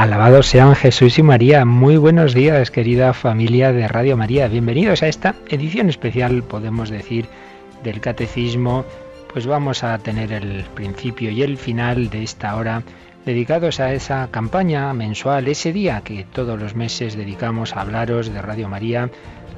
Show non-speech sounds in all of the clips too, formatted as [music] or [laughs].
Alabados sean Jesús y María. Muy buenos días, querida familia de Radio María. Bienvenidos a esta edición especial, podemos decir, del Catecismo. Pues vamos a tener el principio y el final de esta hora dedicados a esa campaña mensual, ese día que todos los meses dedicamos a hablaros de Radio María,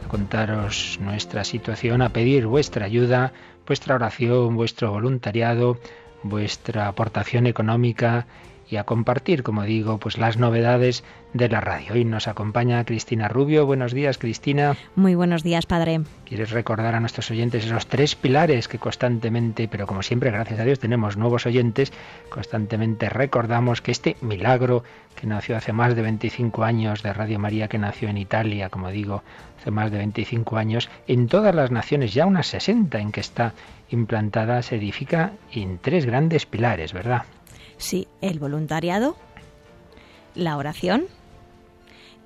a contaros nuestra situación, a pedir vuestra ayuda, vuestra oración, vuestro voluntariado, vuestra aportación económica y a compartir, como digo, pues las novedades de la radio. Hoy nos acompaña Cristina Rubio. Buenos días, Cristina. Muy buenos días, padre. ¿Quieres recordar a nuestros oyentes esos tres pilares que constantemente, pero como siempre, gracias a Dios, tenemos nuevos oyentes, constantemente recordamos que este milagro que nació hace más de 25 años de Radio María, que nació en Italia, como digo, hace más de 25 años, en todas las naciones, ya unas 60 en que está implantada, se edifica en tres grandes pilares, ¿verdad? Sí, el voluntariado, la oración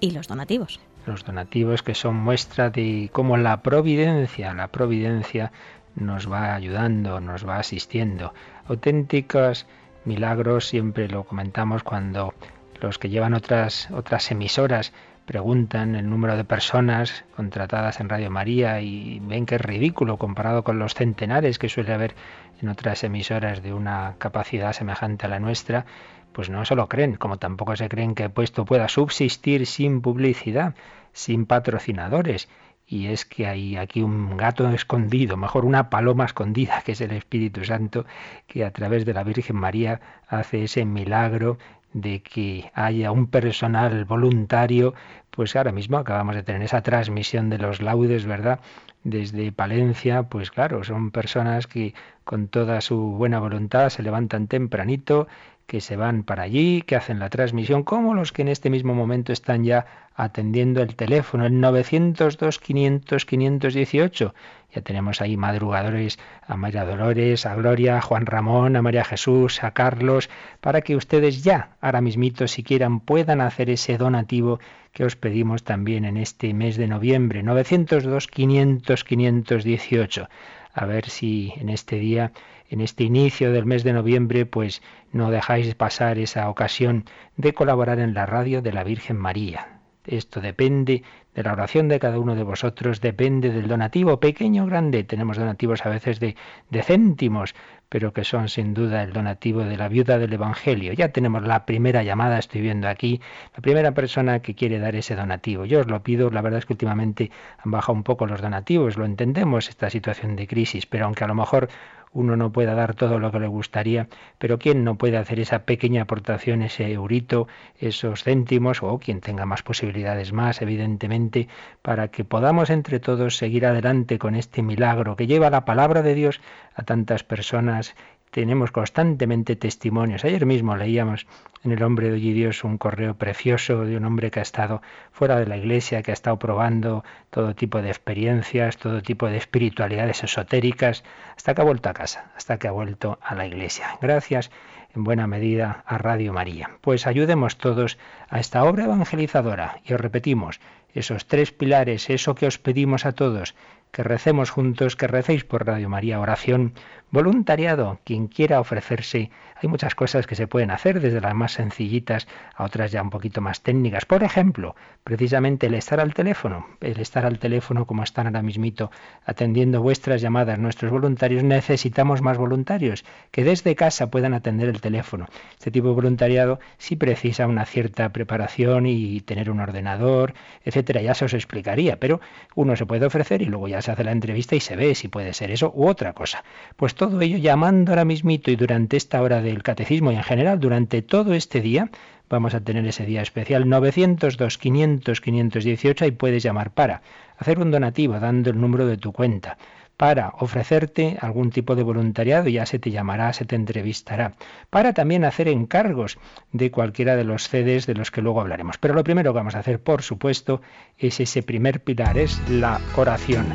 y los donativos. Los donativos que son muestra de cómo la providencia, la providencia nos va ayudando, nos va asistiendo. Auténticos milagros, siempre lo comentamos cuando los que llevan otras, otras emisoras preguntan el número de personas contratadas en Radio María y ven que es ridículo comparado con los centenares que suele haber en otras emisoras de una capacidad semejante a la nuestra, pues no se lo creen, como tampoco se creen que puesto pueda subsistir sin publicidad, sin patrocinadores. Y es que hay aquí un gato escondido, mejor una paloma escondida, que es el Espíritu Santo, que a través de la Virgen María hace ese milagro de que haya un personal voluntario, pues ahora mismo acabamos de tener esa transmisión de los laudes, ¿verdad? Desde Palencia, pues claro, son personas que con toda su buena voluntad se levantan tempranito, que se van para allí, que hacen la transmisión, como los que en este mismo momento están ya atendiendo el teléfono, el 902 500 518. Ya tenemos ahí madrugadores a María Dolores, a Gloria, a Juan Ramón, a María Jesús, a Carlos, para que ustedes ya, ahora mismito, si quieran, puedan hacer ese donativo que os pedimos también en este mes de noviembre, 902 500 518. A ver si en este día en este inicio del mes de noviembre, pues no dejáis pasar esa ocasión de colaborar en la radio de la Virgen María. Esto depende de la oración de cada uno de vosotros, depende del donativo, pequeño o grande. Tenemos donativos a veces de, céntimos, pero que son sin duda el donativo de la viuda del Evangelio. Ya tenemos la primera llamada, estoy viendo aquí, la primera persona que quiere dar ese donativo. Yo os lo pido, la verdad es que últimamente han bajado un poco los donativos, lo entendemos, esta situación de crisis, pero aunque a lo mejor uno no pueda dar todo lo que le gustaría, pero ¿quién no puede hacer esa pequeña aportación, ese eurito, esos céntimos, o quien tenga más posibilidades más, evidentemente, para que podamos entre todos seguir adelante con este milagro que lleva la palabra de Dios a tantas personas tenemos constantemente testimonios. Ayer mismo leíamos en El hombre de hoy Dios un correo precioso de un hombre que ha estado fuera de la iglesia, que ha estado probando todo tipo de experiencias, todo tipo de espiritualidades esotéricas, hasta que ha vuelto a casa, hasta que ha vuelto a la iglesia. Gracias en buena medida a Radio María. Pues ayudemos todos a esta obra evangelizadora y os repetimos, esos tres pilares, eso que os pedimos a todos, que recemos juntos, que recéis por Radio María, oración, voluntariado, quien quiera ofrecerse. Hay muchas cosas que se pueden hacer, desde las más sencillitas a otras ya un poquito más técnicas. Por ejemplo, precisamente el estar al teléfono, el estar al teléfono como están ahora mismito atendiendo vuestras llamadas nuestros voluntarios, necesitamos más voluntarios que desde casa puedan atender el teléfono. Este tipo de voluntariado sí precisa una cierta preparación y tener un ordenador, etcétera, ya se os explicaría, pero uno se puede ofrecer y luego ya se hace la entrevista y se ve si puede ser eso u otra cosa. Pues todo ello llamando ahora mismito y durante esta hora del catecismo y en general durante todo este día, vamos a tener ese día especial 902 500 518 y puedes llamar para hacer un donativo dando el número de tu cuenta para ofrecerte algún tipo de voluntariado, ya se te llamará, se te entrevistará, para también hacer encargos de cualquiera de los sedes de los que luego hablaremos. Pero lo primero que vamos a hacer, por supuesto, es ese primer pilar, es la oración.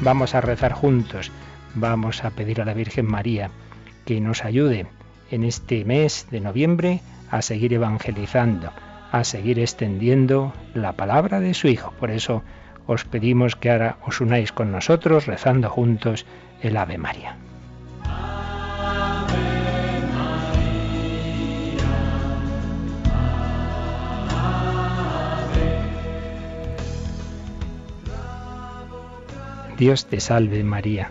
Vamos a rezar juntos, vamos a pedir a la Virgen María que nos ayude en este mes de noviembre a seguir evangelizando, a seguir extendiendo la palabra de su Hijo. Por eso os pedimos que ahora os unáis con nosotros rezando juntos el Ave María. Dios te salve María,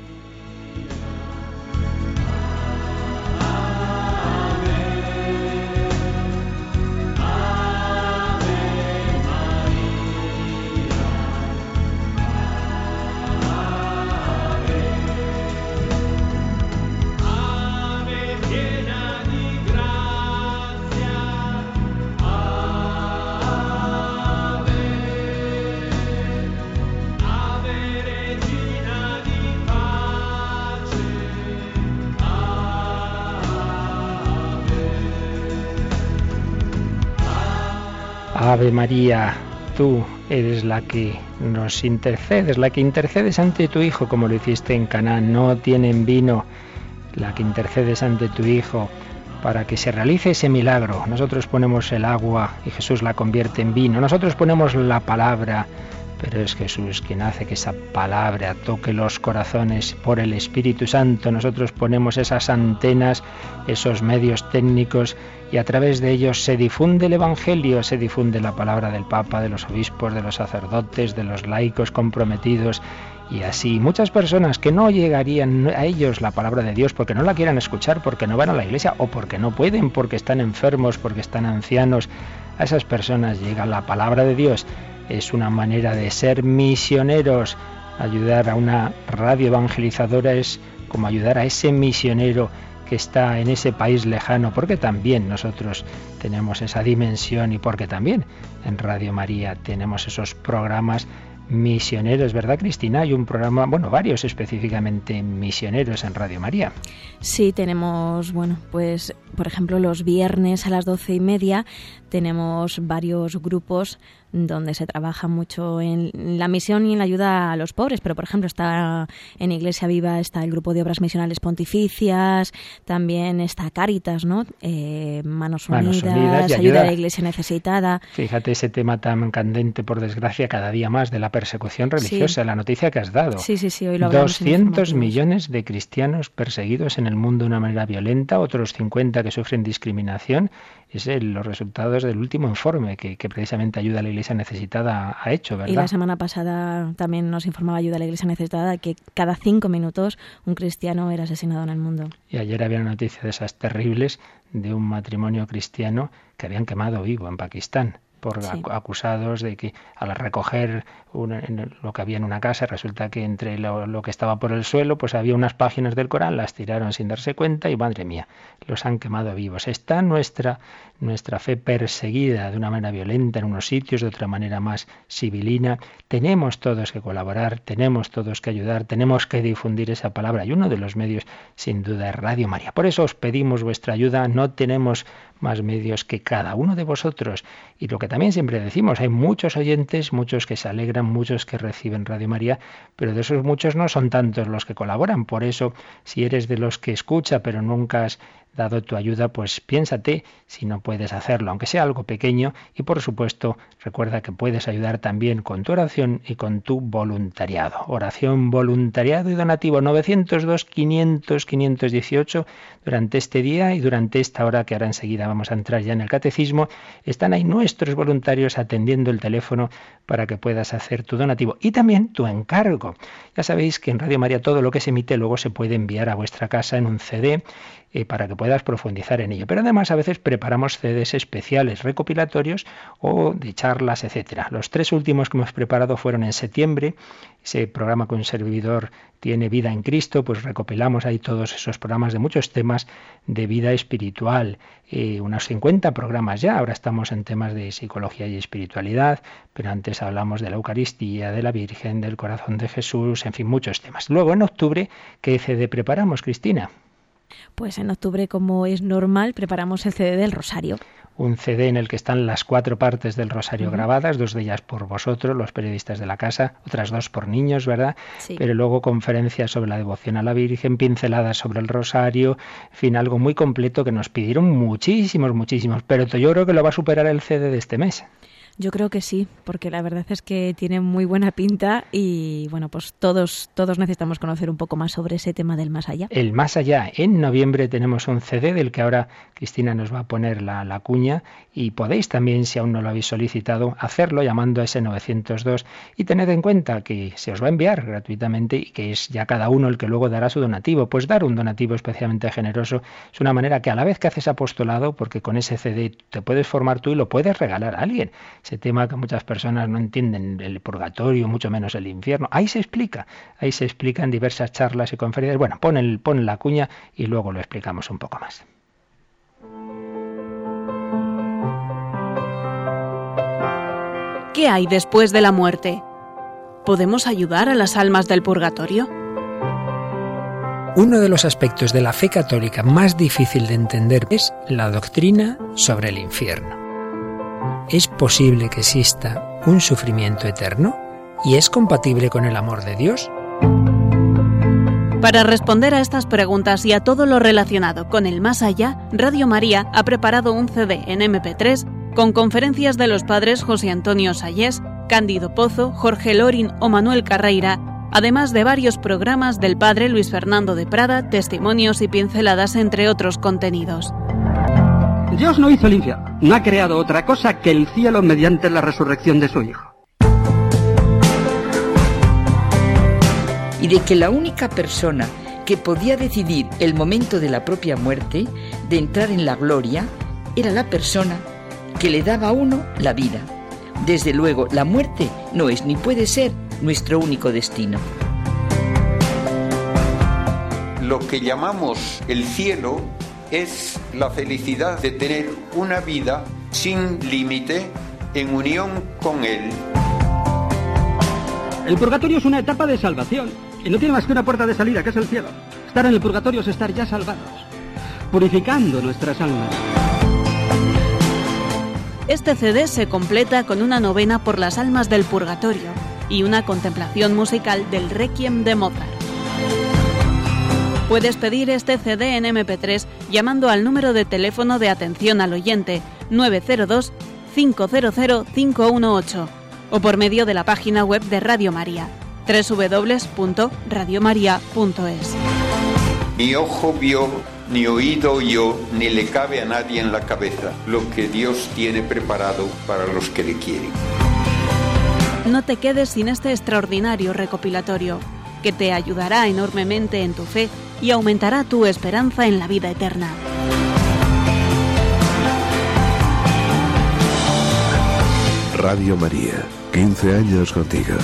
Ave María, tú eres la que nos intercedes, la que intercedes ante tu Hijo, como lo hiciste en Canaán. No tienen vino, la que intercedes ante tu Hijo para que se realice ese milagro. Nosotros ponemos el agua y Jesús la convierte en vino. Nosotros ponemos la palabra, pero es Jesús quien hace que esa palabra toque los corazones por el Espíritu Santo. Nosotros ponemos esas antenas, esos medios técnicos y a través de ellos se difunde el Evangelio, se difunde la palabra del Papa, de los obispos, de los sacerdotes, de los laicos comprometidos y así muchas personas que no llegarían a ellos la palabra de Dios porque no la quieran escuchar, porque no van a la iglesia o porque no pueden, porque están enfermos, porque están ancianos, a esas personas llega la palabra de Dios. Es una manera de ser misioneros. Ayudar a una radio evangelizadora es como ayudar a ese misionero que está en ese país lejano, porque también nosotros tenemos esa dimensión y porque también en Radio María tenemos esos programas misioneros, ¿verdad, Cristina? Hay un programa, bueno, varios específicamente misioneros en Radio María. Sí, tenemos, bueno, pues, por ejemplo, los viernes a las doce y media tenemos varios grupos donde se trabaja mucho en la misión y en la ayuda a los pobres, pero por ejemplo está en Iglesia Viva está el grupo de obras misionales pontificias, también está Caritas, ¿no? Eh, Manos, Unidas, ayuda, a la Iglesia necesitada. Fíjate ese tema tan candente, por desgracia, cada día más de la persecución religiosa, la noticia que has dado. Sí, sí, sí, hoy lo 200 millones de cristianos perseguidos en el mundo de una manera violenta, otros 50 que sufren discriminación es los resultados del último informe que, precisamente Ayuda a la Iglesia Necesitada ha hecho, ¿verdad? Y la semana pasada también nos informaba Ayuda a la Iglesia Necesitada que cada cinco minutos un cristiano era asesinado en el mundo. Y ayer había una noticia de esas terribles de un matrimonio cristiano que habían quemado vivo en Pakistán por acusados de que al recoger lo que había en una casa, resulta que entre lo, que estaba por el suelo, pues había unas páginas del Corán, las tiraron sin darse cuenta y madre mía, los han quemado vivos. Está nuestra, nuestra fe perseguida de una manera violenta en unos sitios, de otra manera más civilina. Tenemos todos que colaborar, tenemos todos que ayudar, tenemos que difundir esa palabra y uno de los medios sin duda es Radio María. Por eso os pedimos vuestra ayuda, no tenemos más medios que cada uno de vosotros. Y lo que también siempre decimos, hay muchos oyentes, muchos que se alegran, muchos que reciben Radio María, pero de esos muchos no son tantos los que colaboran. Por eso, si eres de los que escucha, pero nunca has dado tu ayuda, pues piénsate si no puedes hacerlo, aunque sea algo pequeño, y por supuesto recuerda que puedes ayudar también con tu oración y con tu voluntariado. Oración, voluntariado y donativo 902 500 518 durante este día y durante esta hora que ahora enseguida vamos a entrar ya en el catecismo, están ahí nuestros voluntarios atendiendo el teléfono para que puedas hacer tu donativo y también tu encargo. Ya sabéis que en Radio María todo lo que se emite luego se puede enviar a vuestra casa en un CD eh, para que puedas profundizar en ello. Pero además a veces preparamos CDs especiales, recopilatorios o de charlas, etcétera. Los tres últimos que hemos preparado fueron en septiembre. Ese programa con un servidor tiene vida en Cristo, pues recopilamos ahí todos esos programas de muchos temas de vida espiritual. Eh, unos 50 programas ya. Ahora estamos en temas de psicología y espiritualidad, pero antes hablamos de la Eucaristía, de la Virgen, del corazón de Jesús, en fin, muchos temas. Luego en octubre, ¿qué CD preparamos, Cristina? Pues en octubre, como es normal, preparamos el CD del Rosario. Un CD en el que están las cuatro partes del Rosario grabadas, dos de ellas por vosotros, los periodistas de la casa, otras dos por niños, ¿verdad? Sí. Pero luego conferencias sobre la devoción a la Virgen, pinceladas sobre el Rosario, en fin, algo muy completo que nos pidieron muchísimos, muchísimos. Pero yo creo que lo va a superar el CD de este mes. Yo creo que sí, porque la verdad es que tiene muy buena pinta y bueno, pues todos todos necesitamos conocer un poco más sobre ese tema del más allá. El más allá. En noviembre tenemos un CD del que ahora Cristina nos va a poner la, la cuña y podéis también, si aún no lo habéis solicitado, hacerlo llamando a ese 902 y tened en cuenta que se os va a enviar gratuitamente y que es ya cada uno el que luego dará su donativo. Pues dar un donativo especialmente generoso es una manera que a la vez que haces apostolado, porque con ese CD te puedes formar tú y lo puedes regalar a alguien ese tema que muchas personas no entienden, el purgatorio, mucho menos el infierno. Ahí se explica, ahí se explica en diversas charlas y conferencias. Bueno, pon, el, pon la cuña y luego lo explicamos un poco más. ¿Qué hay después de la muerte? ¿Podemos ayudar a las almas del purgatorio? Uno de los aspectos de la fe católica más difícil de entender es la doctrina sobre el infierno. ¿Es posible que exista un sufrimiento eterno? ¿Y es compatible con el amor de Dios? Para responder a estas preguntas y a todo lo relacionado con el más allá, Radio María ha preparado un CD en MP3 con conferencias de los padres José Antonio Sayés, Cándido Pozo, Jorge Lorin o Manuel Carreira, además de varios programas del padre Luis Fernando de Prada, testimonios y pinceladas entre otros contenidos. Dios no hizo el infierno, no ha creado otra cosa que el cielo mediante la resurrección de su Hijo. Y de que la única persona que podía decidir el momento de la propia muerte, de entrar en la gloria, era la persona que le daba a uno la vida. Desde luego, la muerte no es ni puede ser nuestro único destino. Lo que llamamos el cielo es la felicidad de tener una vida sin límite en unión con Él. El purgatorio es una etapa de salvación y no tiene más que una puerta de salida, que es el cielo. Estar en el purgatorio es estar ya salvados, purificando nuestras almas. Este CD se completa con una novena por las almas del purgatorio y una contemplación musical del Requiem de Mozart. Puedes pedir este CD en MP3 llamando al número de teléfono de atención al oyente 902 500 518 o por medio de la página web de Radio María www.radiomaria.es. Ni ojo vio, ni oído oyó, ni le cabe a nadie en la cabeza lo que Dios tiene preparado para los que le quieren. No te quedes sin este extraordinario recopilatorio, que te ayudará enormemente en tu fe y aumentará tu esperanza en la vida eterna. Radio María, 15 años contigo.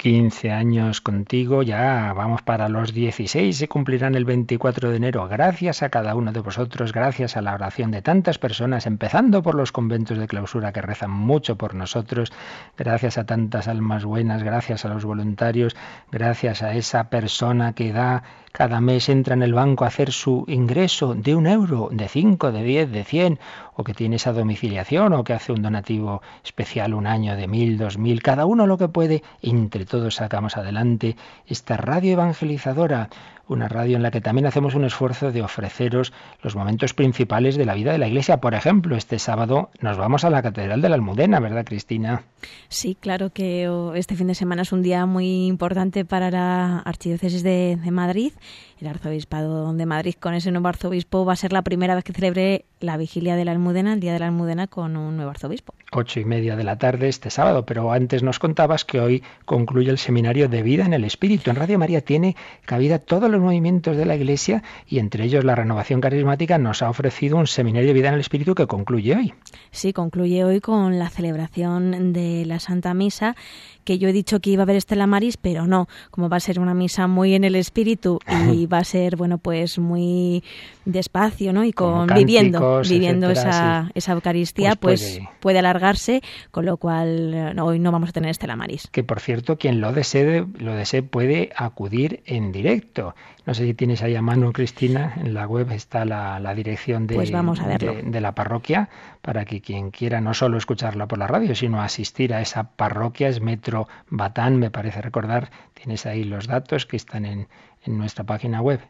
15 años contigo, ya vamos para los 16, se cumplirán el 24 de enero. Gracias a cada uno de vosotros, gracias a la oración de tantas personas, empezando por los conventos de clausura que rezan mucho por nosotros, gracias a tantas almas buenas, gracias a los voluntarios, gracias a esa persona que da cada mes entra en el banco a hacer su ingreso de un euro, de cinco, de diez, de cien, o que tiene esa domiciliación, o que hace un donativo especial un año de mil, dos mil, cada uno lo que puede, entre todos sacamos adelante esta radio evangelizadora una radio en la que también hacemos un esfuerzo de ofreceros los momentos principales de la vida de la Iglesia. Por ejemplo, este sábado nos vamos a la Catedral de la Almudena, ¿verdad, Cristina? Sí, claro que oh, este fin de semana es un día muy importante para la Archidiócesis de, de Madrid. El Arzobispado de Madrid, con ese nuevo arzobispo, va a ser la primera vez que celebre la vigilia de la Almudena el día de la Almudena, con un nuevo arzobispo. Ocho y media de la tarde este sábado, pero antes nos contabas que hoy concluye el seminario de vida en el Espíritu. En Radio María tiene cabida todos los movimientos de la Iglesia y entre ellos la renovación carismática nos ha ofrecido un seminario de vida en el Espíritu que concluye hoy. Sí, concluye hoy con la celebración de la Santa Misa que yo he dicho que iba a haber Estela Maris, pero no, como va a ser una misa muy en el espíritu y [laughs] va a ser, bueno, pues muy despacio, ¿no? Y con viviendo, viviendo esa, esa Eucaristía, pues, pues puede... alargarse, con lo cual hoy no vamos a tener Estela Maris. Que por cierto, quien lo desee, lo desee puede acudir en directo. No sé si tienes ahí a mano, Cristina, en la web está la, dirección de, pues vamos a de, la parroquia para que quien quiera no solo escucharla por la radio, sino asistir a esa parroquia, es Metro Batán, me parece recordar, tienes ahí los datos que están en, nuestra página web.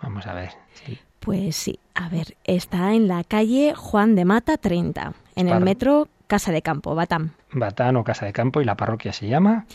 Vamos a ver. Pues sí, a ver, está en la calle Juan de Mata 30, en el metro Casa de Campo, Batán. Batán o Casa de Campo y la parroquia se llama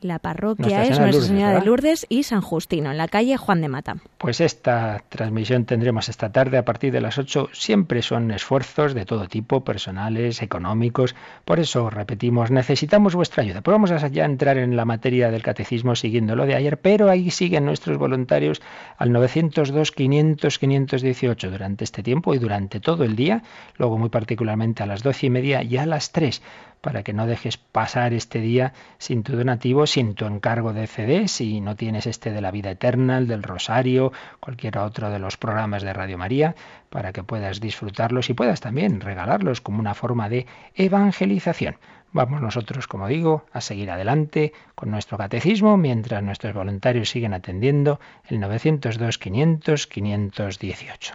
la parroquia es Nuestra Señora de Lourdes y San Justino, en la calle Juan de Mata. Pues esta transmisión tendremos esta tarde a partir de las 8. Siempre son esfuerzos de todo tipo, personales, económicos. Por eso, repetimos, necesitamos vuestra ayuda. Pero vamos a ya entrar en la materia del catecismo siguiendo lo de ayer, pero ahí siguen nuestros voluntarios al 902-500-518 durante este tiempo y durante todo el día, luego muy particularmente a las doce y media y a las 3 para que no dejes pasar este día sin tu donativo, sin tu encargo de CD, si no tienes este de la vida eterna, el del rosario, cualquier otro de los programas de Radio María, para que puedas disfrutarlos y puedas también regalarlos como una forma de evangelización. Vamos nosotros, como digo, a seguir adelante con nuestro catecismo mientras nuestros voluntarios siguen atendiendo el 902 500 518.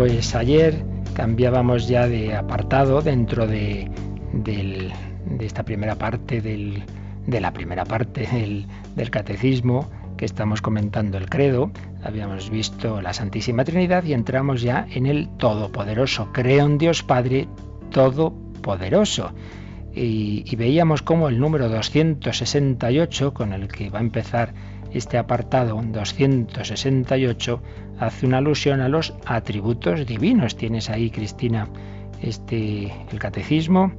Pues ayer cambiábamos ya de apartado dentro de, esta primera parte del, de la primera parte del, del catecismo que estamos comentando el credo, habíamos visto la Santísima Trinidad y entramos ya en el Todopoderoso. Creo en Dios Padre Todopoderoso. Y, y veíamos como el número 268, con el que va a empezar este apartado 268 hace una alusión a los atributos divinos. ¿Tienes ahí, Cristina, este el catecismo?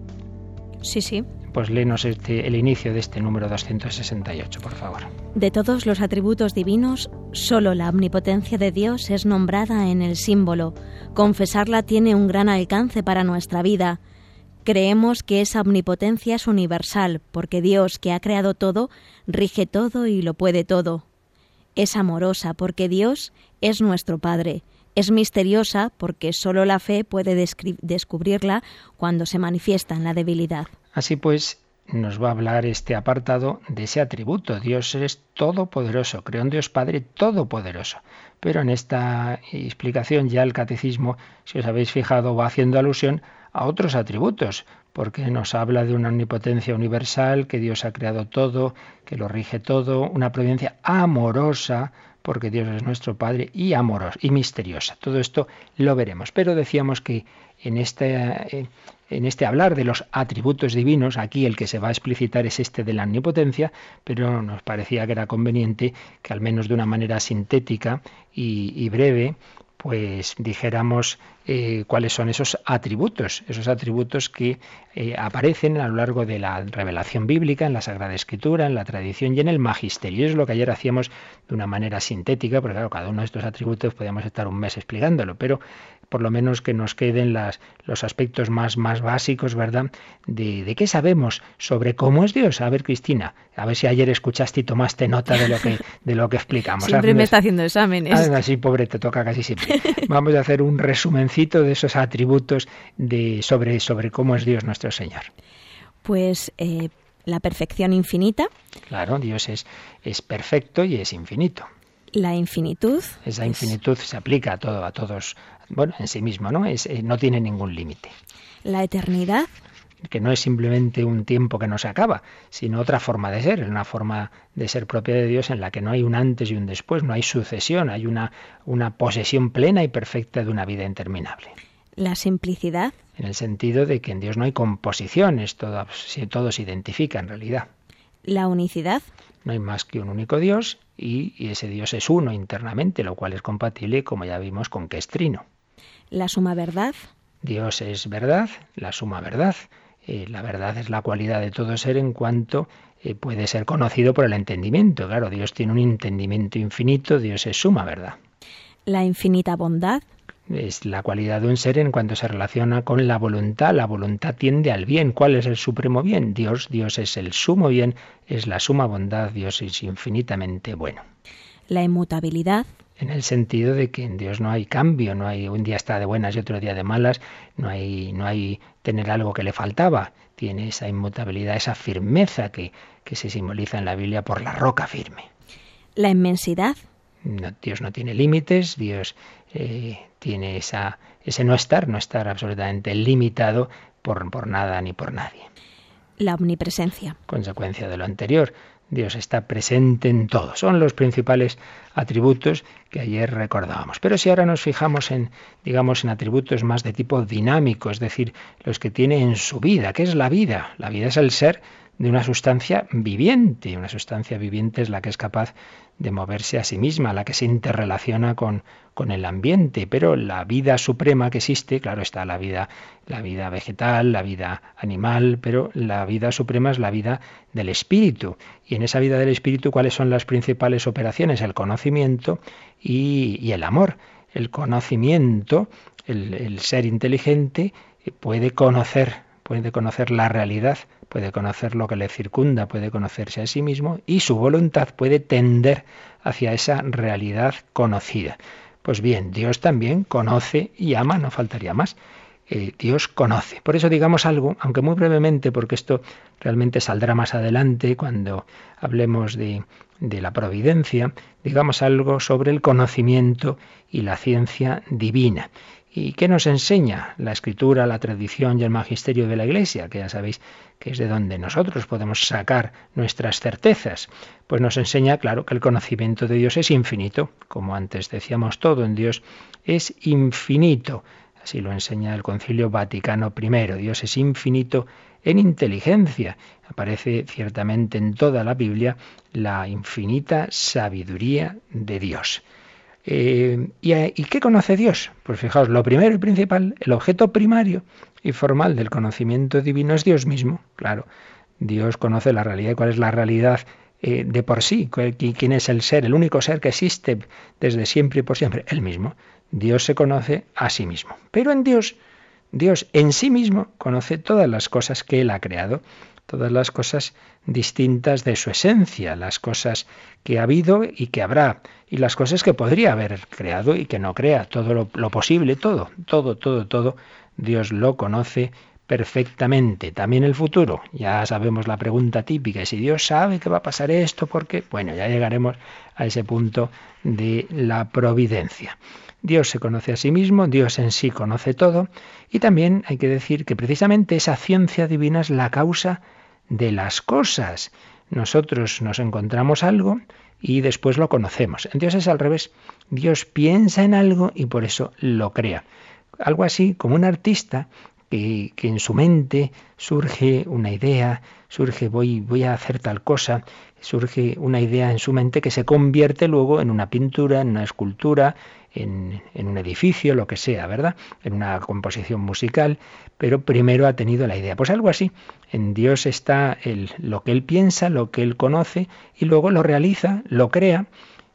Sí, sí. Pues léenos este, el inicio de este número 268, por favor. De todos los atributos divinos, solo la omnipotencia de Dios es nombrada en el símbolo. Confesarla tiene un gran alcance para nuestra vida Creemos que esa omnipotencia es universal, porque Dios, que ha creado todo, rige todo y lo puede todo. Es amorosa, porque Dios es nuestro Padre. Es misteriosa, porque sólo la fe puede descubrirla cuando se manifiesta en la debilidad. Así pues, nos va a hablar este apartado de ese atributo. Dios es todopoderoso, creó un Dios Padre todopoderoso. Pero en esta explicación ya el catecismo, si os habéis fijado, va haciendo alusión otros atributos, porque nos habla de una omnipotencia universal, que Dios ha creado todo, que lo rige todo, una providencia amorosa, porque Dios es nuestro Padre, y amorosa y misteriosa. Todo esto lo veremos. Pero decíamos que en este, eh, en este hablar de los atributos divinos, aquí el que se va a explicitar es este de la omnipotencia, pero nos parecía que era conveniente que al menos de una manera sintética y breve, pues dijéramos eh, cuáles son esos atributos, esos atributos que eh, aparecen a lo largo de la revelación bíblica, en la Sagrada Escritura, en la tradición y en el magisterio. Es lo que ayer hacíamos de una manera sintética, porque claro, cada uno de estos atributos podíamos estar un mes explicándolo, pero por lo menos que nos queden las, los aspectos más, más básicos, ¿verdad? De, de, qué sabemos sobre cómo es Dios. A ver, Cristina, a ver si ayer escuchaste y tomaste nota de lo que, de lo que explicamos. Siempre me está haciendo exámenes. Así, pobre, te toca casi siempre. [laughs] Vamos a hacer un resumencito de esos atributos de, sobre, sobre cómo es Dios nuestro Señor. Pues eh, la perfección infinita. Claro, Dios es, es perfecto y es infinito La infinitud. Esa infinitud se aplica a todo, a todos, bueno, en sí mismo, ¿no? Es, eh, no tiene ningún límite. La eternidad. Que no es simplemente un tiempo que no se acaba, sino otra forma de ser, una forma de ser propia de Dios en la que no hay un antes y un después, no hay sucesión, hay una, una posesión plena y perfecta de una vida interminable. La simplicidad. En el sentido de que en Dios no hay composiciones, todo, todo se identifica en realidad. La unicidad. No hay más que un único Dios y, ese Dios es uno internamente, lo cual es compatible, como ya vimos, con que es trino. La suma verdad. Dios es verdad, la suma verdad. Eh, la verdad es la cualidad de todo ser en cuanto eh, puede ser conocido por el entendimiento. Claro, Dios tiene un entendimiento infinito, Dios es suma verdad. La infinita bondad es la cualidad de un ser en cuanto se relaciona con la voluntad. La voluntad tiende al bien. ¿Cuál es el supremo bien? Dios. Dios es el sumo bien, es la suma bondad. Dios es infinitamente bueno. La inmutabilidad. En el sentido de que en Dios no hay cambio, no hay un día está de buenas y otro día de malas, no hay, no hay tener algo que le faltaba. Tiene esa inmutabilidad, esa firmeza que, que se simboliza en la Biblia por la roca firme. La inmensidad. Dios no tiene límites, Dios eh, tiene esa, ese no estar, no estar absolutamente limitado por, por nada ni por nadie. La omnipresencia. Consecuencia de lo anterior. Dios está presente en todo. Son los principales atributos que ayer recordábamos. Pero si ahora nos fijamos en, digamos, en atributos más de tipo dinámico, es decir, los que tiene en su vida, ¿qué es la vida? La vida es el ser de una sustancia viviente. Una sustancia viviente es la que es capaz de moverse a sí misma, la que se interrelaciona con, con el ambiente, pero la vida suprema que existe, claro está la vida, la vida vegetal, la vida animal, pero la vida suprema es la vida del espíritu. Y en esa vida del espíritu, ¿cuáles son las principales operaciones? El conocimiento y, el amor. El conocimiento, el, el ser inteligente, puede conocer, puede conocer la realidad puede conocer lo que le circunda, puede conocerse a sí mismo y su voluntad puede tender hacia esa realidad conocida. Pues bien, Dios también conoce y ama, no faltaría más. Eh, Dios conoce. Por eso digamos algo, aunque muy brevemente, porque esto realmente saldrá más adelante cuando hablemos de, de la providencia, digamos algo sobre el conocimiento y la ciencia divina. ¿Y qué nos enseña la escritura, la tradición y el magisterio de la Iglesia? Que ya sabéis que es de donde nosotros podemos sacar nuestras certezas. Pues nos enseña, claro, que el conocimiento de Dios es infinito. Como antes decíamos, todo en Dios es infinito. Así lo enseña el Concilio Vaticano I. Dios es infinito en inteligencia. Aparece ciertamente en toda la Biblia la infinita sabiduría de Dios. Eh, ¿y, qué conoce Dios? Pues fijaos, lo primero y principal, el objeto primario y formal del conocimiento divino es Dios mismo. Claro, Dios conoce la realidad. ¿Cuál es la realidad eh, de por sí? ¿Quién es el ser? El único ser que existe desde siempre y por siempre. Él mismo. Dios se conoce a sí mismo. Pero en Dios, Dios en sí mismo conoce todas las cosas que Él ha creado todas las cosas distintas de su esencia, las cosas que ha habido y que habrá, y las cosas que podría haber creado y que no crea, todo lo, posible, todo, todo, todo, todo, Dios lo conoce perfectamente. También el futuro, ya sabemos la pregunta típica, si Dios sabe que va a pasar esto, porque, bueno, ya llegaremos a ese punto de la providencia. Dios se conoce a sí mismo, Dios en sí conoce todo, y también hay que decir que precisamente esa ciencia divina es la causa de las cosas. Nosotros nos encontramos algo y después lo conocemos. En Dios es al revés. Dios piensa en algo y por eso lo crea. Algo así como un artista que, que en su mente surge una idea, surge voy, voy a hacer tal cosa, surge una idea en su mente que se convierte luego en una pintura, en una escultura, en, un edificio, lo que sea, ¿verdad? En una composición musical, pero primero ha tenido la idea. Pues algo así. En Dios está lo que Él piensa, lo que Él conoce, y luego lo realiza, lo crea.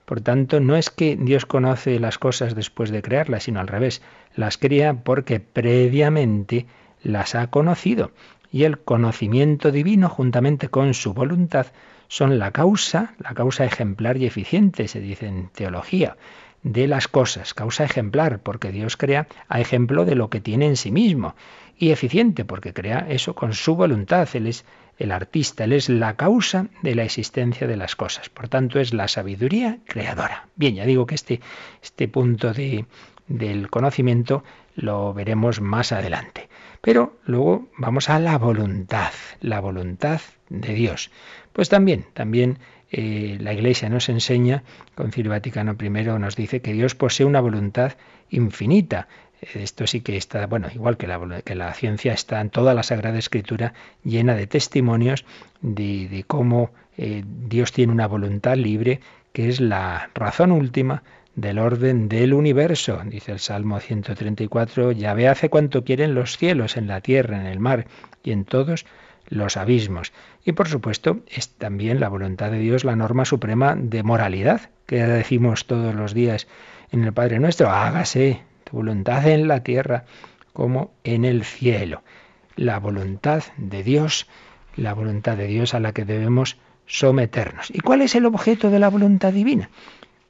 Por tanto, no es que Dios conoce las cosas después de crearlas, sino al revés. Las crea porque previamente las ha conocido. Y el conocimiento divino, juntamente con su voluntad, son la causa, la causa ejemplar y eficiente, se dice en teología de las cosas, causa ejemplar, porque Dios crea a ejemplo de lo que tiene en sí mismo, y eficiente, porque crea eso con su voluntad. Él es el artista, él es la causa de la existencia de las cosas. Por tanto, es la sabiduría creadora. Bien, ya digo que este, este punto de, del conocimiento lo veremos más adelante. Pero luego vamos a la voluntad, la voluntad de Dios. Pues también, también eh, la Iglesia nos enseña, Concilio Vaticano I nos dice que Dios posee una voluntad infinita. Esto sí que está, bueno, igual que la, ciencia está en toda la Sagrada Escritura llena de testimonios de, cómo eh, Dios tiene una voluntad libre que es la razón última del orden del universo. Dice el Salmo 134, Yahvé hace cuanto quieren los cielos, en la tierra, en el mar y en todos los abismos. Y por supuesto es también la voluntad de Dios la norma suprema de moralidad, que decimos todos los días en el Padre Nuestro, hágase tu voluntad en la tierra como en el cielo. La voluntad de Dios, la voluntad de Dios a la que debemos someternos. ¿Y cuál es el objeto de la voluntad divina?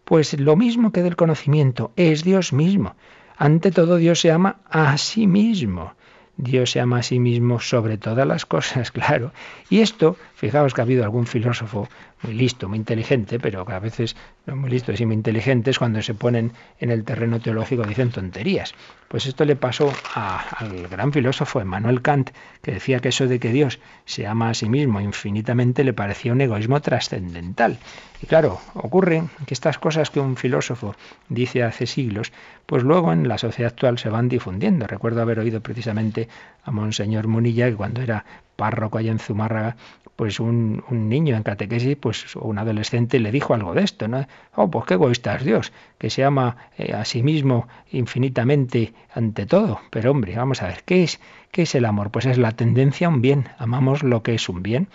Pues lo mismo que del conocimiento, es Dios mismo. Ante todo Dios se ama a sí mismo. Dios se ama a sí mismo sobre todas las cosas, [laughs] claro. Y esto, fijaos que ha habido algún filósofo muy listo, muy inteligente, pero que a veces no muy listos y muy inteligentes cuando se ponen en el terreno teológico dicen tonterías. Pues esto le pasó al gran filósofo Emmanuel Kant, que decía que eso de que Dios se ama a sí mismo infinitamente le parecía un egoísmo trascendental. Y claro, ocurre que estas cosas que un filósofo dice hace siglos, pues luego en la sociedad actual se van difundiendo. Recuerdo haber oído precisamente a Monseñor Munilla, que cuando era párroco allá en Zumárraga, pues un, niño en catequesis, pues un adolescente le dijo algo de esto, ¿no? Oh, pues qué egoísta es Dios, que se ama eh, a sí mismo infinitamente ante todo. Pero hombre, vamos a ver, ¿qué es, ¿qué es el amor? Pues es la tendencia a un bien, amamos lo que es un bien.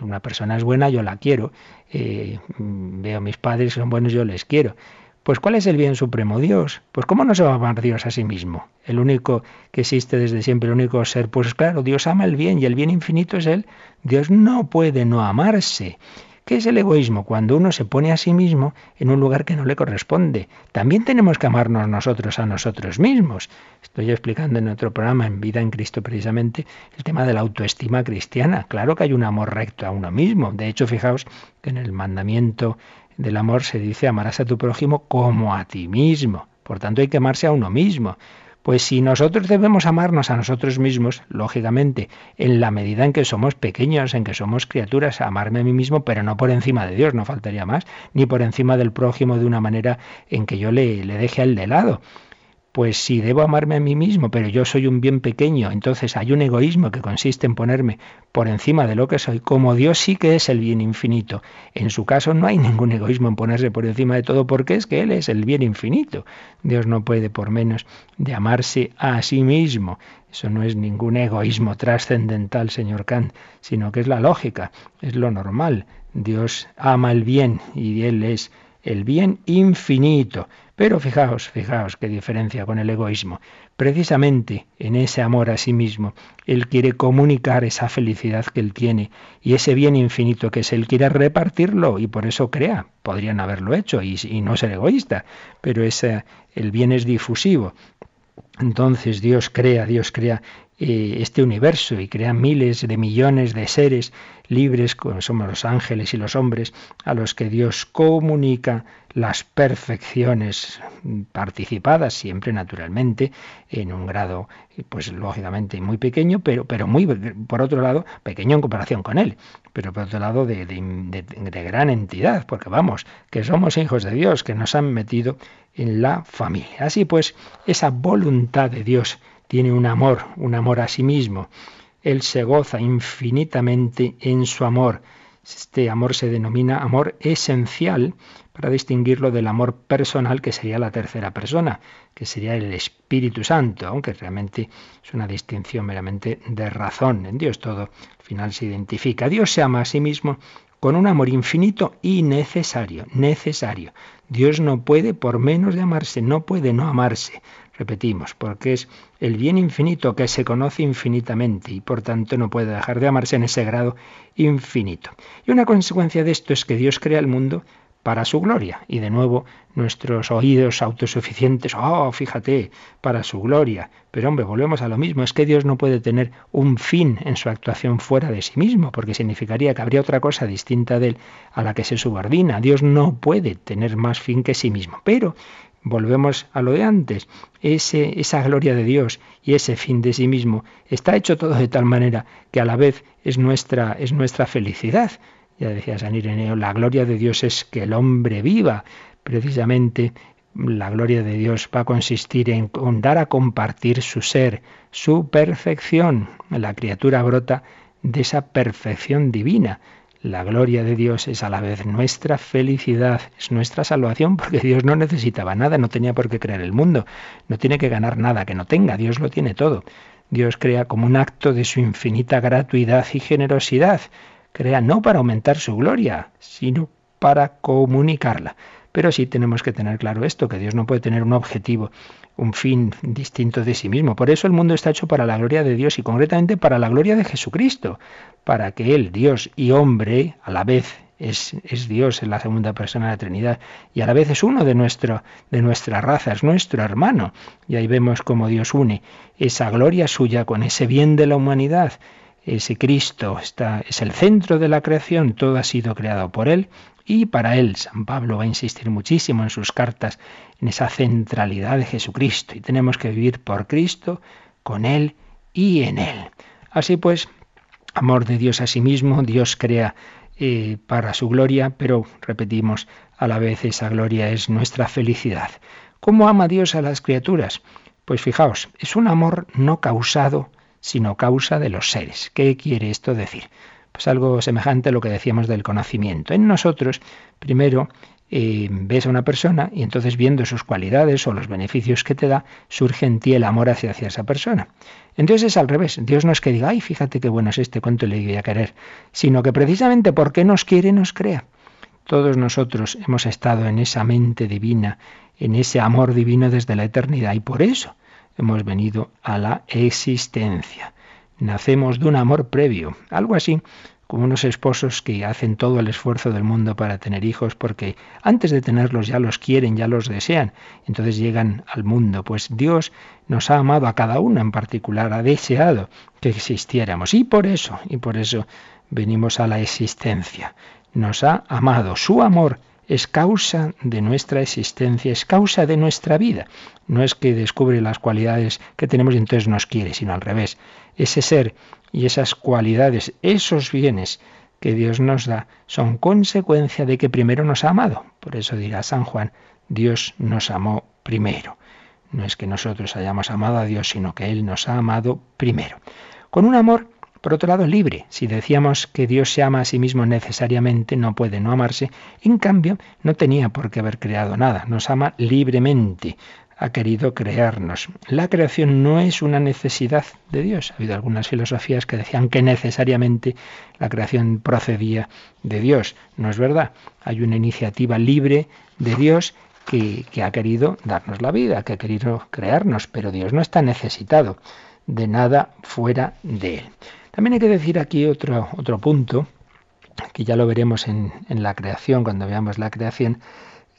Una persona es buena, yo la quiero. Eh, veo a mis padres, son buenos, yo les quiero. Pues ¿cuál es el bien supremo? Dios. Pues ¿cómo no se va a amar Dios a sí mismo? El único que existe desde siempre, el único ser. Pues claro, Dios ama el bien y el bien infinito es Él. Dios no puede no amarse. ¿Qué es el egoísmo? Cuando uno se pone a sí mismo en un lugar que no le corresponde. También tenemos que amarnos nosotros a nosotros mismos. Estoy explicando en otro programa, en Vida en Cristo precisamente, el tema de la autoestima cristiana. Claro que hay un amor recto a uno mismo. De hecho, fijaos que en el mandamiento del amor se dice amarás a tu prójimo como a ti mismo. Por tanto, hay que amarse a uno mismo. Pues si nosotros debemos amarnos a nosotros mismos, lógicamente, en la medida en que somos pequeños, en que somos criaturas, amarme a mí mismo, pero no por encima de Dios, no faltaría más, ni por encima del prójimo de una manera en que yo le, le deje a él de lado pues si debo amarme a mí mismo, pero yo soy un bien pequeño, entonces hay un egoísmo que consiste en ponerme por encima de lo que soy, como Dios sí que es el bien infinito. En su caso no hay [laughs] ningún egoísmo en ponerse por encima de todo porque es que Él es el bien infinito. Dios no puede por menos de amarse a sí mismo. Eso no es ningún egoísmo trascendental, señor Kant, sino que es la lógica, es lo normal. Dios ama el bien y Él es el bien infinito. Pero fijaos, fijaos qué diferencia con el egoísmo. Precisamente en ese amor a sí mismo, Él quiere comunicar esa felicidad que Él tiene y ese bien infinito que es Él quiere repartirlo y por eso crea. Podrían haberlo hecho y, no ser egoísta, pero ese, el bien es difusivo. Entonces Dios crea, Dios crea eh, este universo y crea miles de millones de seres libres, como somos los ángeles y los hombres, a los que Dios comunica las perfecciones participadas, siempre naturalmente, en un grado, pues lógicamente muy pequeño, pero, pero muy, por otro lado, pequeño en comparación con Él, pero por otro lado de, de gran entidad, porque vamos, que somos hijos de Dios, que nos han metido en la familia. Así pues, esa voluntad de Dios, tiene un amor, un amor a sí mismo. Él se goza infinitamente en su amor. Este amor se denomina amor esencial para distinguirlo del amor personal, que sería la tercera persona, que sería el Espíritu Santo, aunque realmente es una distinción meramente de razón. En Dios todo al final se identifica. Dios se ama a sí mismo con un amor infinito y necesario, necesario. Dios no puede por menos de amarse, no puede no amarse. Repetimos, porque es el bien infinito que se conoce infinitamente y por tanto no puede dejar de amarse en ese grado infinito. Y una consecuencia de esto es que Dios crea el mundo para su gloria. Y de nuevo nuestros oídos autosuficientes, oh, fíjate, para su gloria. Pero hombre, volvemos a lo mismo, es que Dios no puede tener un fin en su actuación fuera de sí mismo, porque significaría que habría otra cosa distinta de él a la que se subordina. Dios no puede tener más fin que sí mismo. Pero volvemos a lo de antes, esa gloria de Dios y ese fin de sí mismo está hecho todo de tal manera que a la vez es nuestra, es nuestra felicidad. Ya decía San Ireneo, la gloria de Dios es que el hombre viva. Precisamente la gloria de Dios va a consistir en dar a compartir su ser, su perfección. La criatura brota de esa perfección divina. La gloria de Dios es a la vez nuestra felicidad, es nuestra salvación, porque Dios no necesitaba nada, no tenía por qué crear el mundo, no tiene que ganar nada que no tenga, Dios lo tiene todo. Dios crea como un acto de su infinita gratuidad y generosidad. Crea no para aumentar su gloria, sino para comunicarla. Pero sí tenemos que tener claro esto, que Dios no puede tener un objetivo un fin distinto de sí mismo. Por eso el mundo está hecho para la gloria de Dios y concretamente para la gloria de Jesucristo, para que Él, Dios y hombre, a la vez es, Dios en la segunda persona de la Trinidad y a la vez es uno de, nuestro, de nuestra raza, es nuestro hermano. Y ahí vemos cómo Dios une esa gloria suya con ese bien de la humanidad. Ese Cristo está, es el centro de la creación, todo ha sido creado por Él y para él, San Pablo va a insistir muchísimo en sus cartas en esa centralidad de Jesucristo y tenemos que vivir por Cristo, con Él y en Él. Así pues, amor de Dios a sí mismo, Dios crea eh, para su gloria, pero repetimos, a la vez esa gloria es nuestra felicidad. ¿Cómo ama Dios a las criaturas? Pues fijaos, es un amor no causado, sino causa de los seres. ¿Qué quiere esto decir? Pues algo semejante a lo que decíamos del conocimiento. En nosotros, primero, eh, ves a una persona y entonces viendo sus cualidades o los beneficios que te da, surge en ti el amor hacia, hacia esa persona. Entonces es al revés. Dios no es que diga, ay, fíjate qué bueno es este, cuánto le voy a querer, sino que precisamente porque nos quiere, nos crea. Todos nosotros hemos estado en esa mente divina, en ese amor divino desde la eternidad y por eso hemos venido a la existencia nacemos de un amor previo, algo así como unos esposos que hacen todo el esfuerzo del mundo para tener hijos porque antes de tenerlos ya los quieren, ya los desean, entonces llegan al mundo. Pues Dios nos ha amado a cada uno en particular, ha deseado que existiéramos y por eso, y por eso venimos a la existencia. Nos ha amado, su amor es causa de nuestra existencia, es causa de nuestra vida. No es que descubre las cualidades que tenemos y entonces nos quiere, sino al revés. Ese ser y esas cualidades, esos bienes que Dios nos da, son consecuencia de que primero nos ha amado. Por eso dirá San Juan, Dios nos amó primero. No es que nosotros hayamos amado a Dios, sino que Él nos ha amado primero. Con un amor por otro lado, libre. Si decíamos que Dios se ama a sí mismo necesariamente, no puede no amarse. En cambio, no tenía por qué haber creado nada. Nos ama libremente. Ha querido crearnos. La creación no es una necesidad de Dios. Ha habido algunas filosofías que decían que necesariamente la creación procedía de Dios. No es verdad. Hay una iniciativa libre de Dios que, que, ha querido darnos la vida, que ha querido crearnos, pero Dios no está necesitado de nada fuera de él. También hay que decir aquí otro, otro punto, que ya lo veremos en, en la creación, cuando veamos la creación,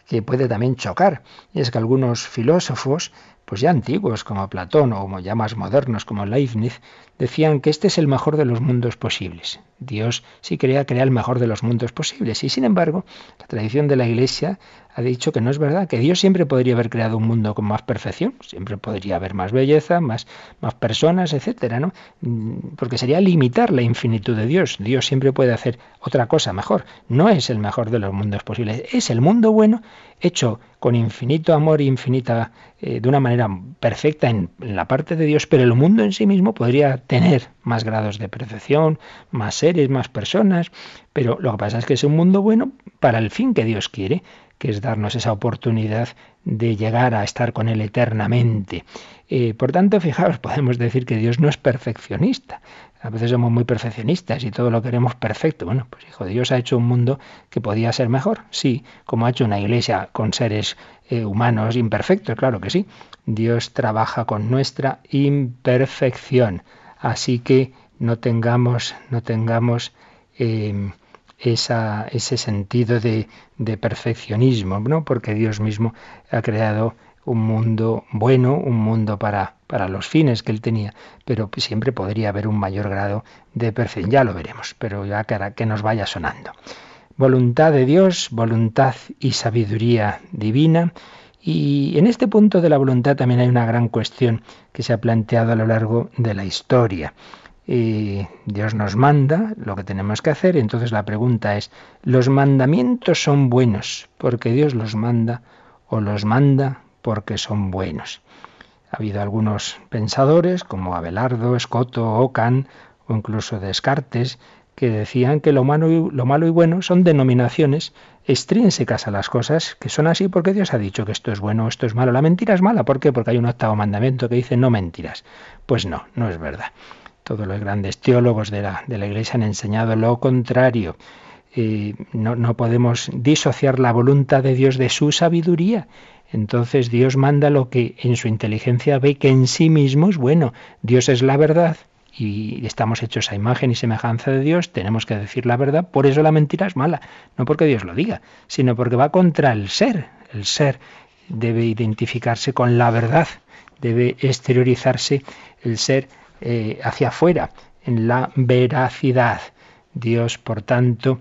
que puede también chocar. Y es que algunos filósofos pues ya antiguos como Platón o ya más modernos como Leibniz, decían que este es el mejor de los mundos posibles. Dios sí quería crear el mejor de los mundos posibles y sin embargo la tradición de la Iglesia ha dicho que no es verdad, que Dios siempre podría haber creado un mundo con más perfección, siempre podría haber más belleza, más, más personas, etcétera, ¿no? Mm, porque sería limitar la infinitud de Dios. Dios siempre puede hacer otra cosa mejor. No es el mejor de los mundos posibles, es el mundo bueno hecho con infinito amor e infinita, eh, de una manera perfecta en, la parte de Dios, pero el mundo en sí mismo podría tener más grados de perfección, más seres, más personas, pero lo que pasa es que es un mundo bueno para el fin que Dios quiere, que es darnos esa oportunidad de llegar a estar con Él eternamente. Eh, por tanto, fijaos, [laughs] podemos decir que Dios no es perfeccionista. A veces somos muy perfeccionistas y todo lo queremos perfecto. Bueno, pues hijo, Dios ha hecho un mundo que podía ser mejor, sí, como ha hecho una iglesia con seres eh, humanos imperfectos, claro que sí. Dios trabaja con nuestra imperfección. Así que no tengamos, no tengamos em, ese sentido de, de perfeccionismo, ¿no? Porque Dios mismo ha creado un mundo bueno, un mundo para, para los fines que él tenía, pero siempre podría haber un mayor grado de perfección. Ya lo veremos, pero ya que, nos vaya sonando. Voluntad de Dios, voluntad y sabiduría divina. Y en este punto de la voluntad también hay una gran cuestión que se ha planteado a lo largo de la historia. Y Dios nos manda lo que tenemos que hacer, entonces la pregunta es, ¿los mandamientos son buenos porque Dios los manda o los manda porque son buenos. Ha habido algunos pensadores como Abelardo, Escoto, Ocan o incluso Descartes que decían que lo malo, y, lo malo y bueno son denominaciones extrínsecas a las cosas que son así porque Dios ha dicho que esto es bueno esto es malo. La mentira es mala, ¿por qué? Porque hay un octavo mandamiento que dice no mentiras. Pues no, no es verdad. Todos los grandes teólogos de la, de la Iglesia han enseñado lo contrario. Eh, no, no podemos disociar la voluntad de Dios de su sabiduría entonces Dios manda lo que en su inteligencia ve que en sí mismo es bueno. Dios es la verdad y estamos hechos a imagen y semejanza de Dios, tenemos que decir la verdad, por eso la mentira es mala, no porque Dios lo diga, sino porque va contra el ser. El ser debe identificarse con la verdad, debe exteriorizarse el ser eh, hacia afuera, en la veracidad. Dios, por tanto,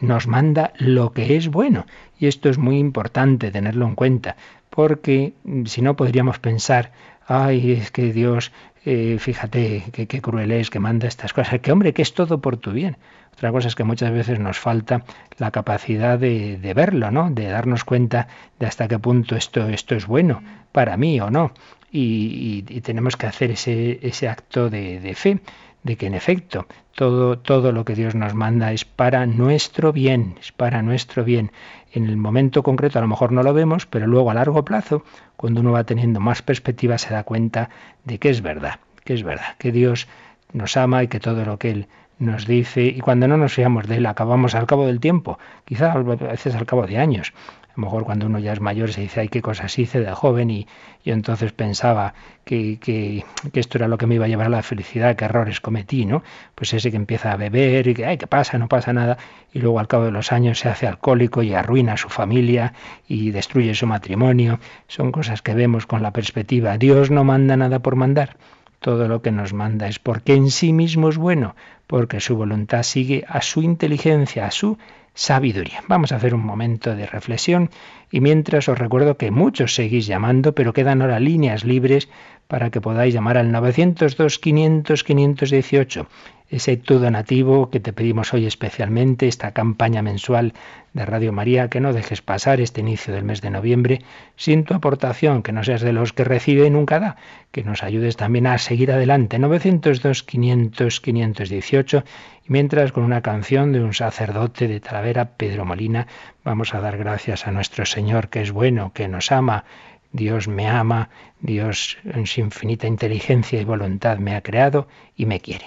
nos manda lo que es bueno. Y esto es muy importante tenerlo en cuenta, porque si no podríamos pensar, ay, es que Dios, eh, fíjate qué cruel es que manda estas cosas, que hombre, que es todo por tu bien. Otra cosa es que muchas veces nos falta la capacidad de, verlo, ¿no? De darnos cuenta de hasta qué punto esto, esto es bueno para mí o no. Y, tenemos que hacer ese, ese acto de, de fe de que en efecto todo, todo lo que Dios nos manda es para nuestro bien, es para nuestro bien. En el momento concreto a lo mejor no lo vemos, pero luego a largo plazo, cuando uno va teniendo más perspectiva, se da cuenta de que es verdad, que es verdad, que Dios nos ama y que todo lo que Él nos dice, y cuando no nos fiamos de Él, acabamos al cabo del tiempo, quizás a veces al cabo de años, a lo mejor cuando uno ya es mayor se dice, ay, qué cosas hice de joven y yo entonces pensaba que, esto era lo que me iba a llevar a la felicidad, qué errores cometí, ¿no? Pues ese que empieza a beber y que, ay, ¿qué pasa? No pasa nada. Y luego al cabo de los años se hace alcohólico y arruina a su familia y destruye su matrimonio. Son cosas que vemos con la perspectiva. Dios no manda nada por mandar. Todo lo que nos manda es porque en sí mismo es bueno, porque su voluntad sigue a su inteligencia, a su sabiduría. Vamos a hacer un momento de reflexión y mientras os recuerdo que muchos seguís llamando, pero quedan ahora líneas libres para que podáis llamar al 902 500 518 ese tu donativo que te pedimos hoy especialmente, esta campaña mensual de Radio María, que no dejes pasar este inicio del mes de noviembre sin tu aportación, que no seas de los que recibe y nunca da, que nos ayudes también a seguir adelante. 902 500 518 y mientras con una canción de un sacerdote de Talavera, Pedro Molina, vamos a dar gracias a nuestro Señor que es bueno, que nos ama, Dios me ama, Dios en su infinita inteligencia y voluntad me ha creado y me quiere.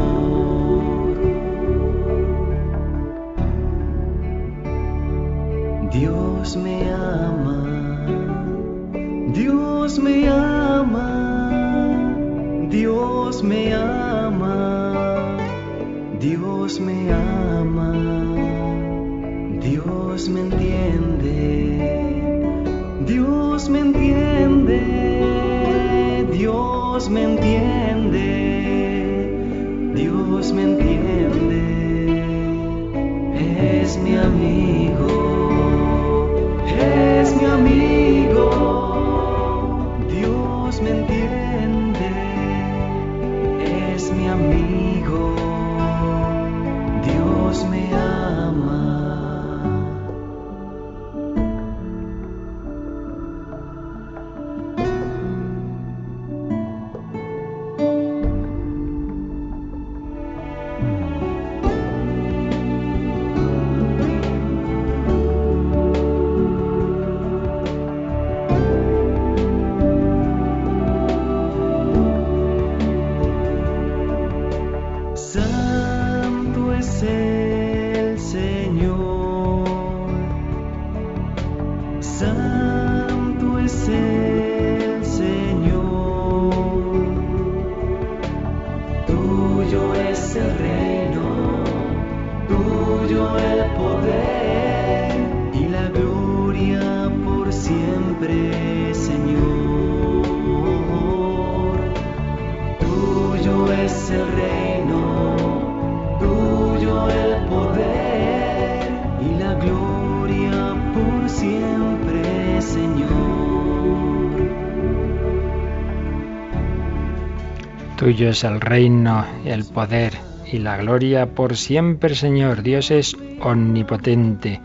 siempre, Señor. Tuyo es el reino, tuyo el poder y la gloria por siempre, Señor. Tuyo es el reino, el poder y la gloria por siempre, Señor. Dios es omnipotente,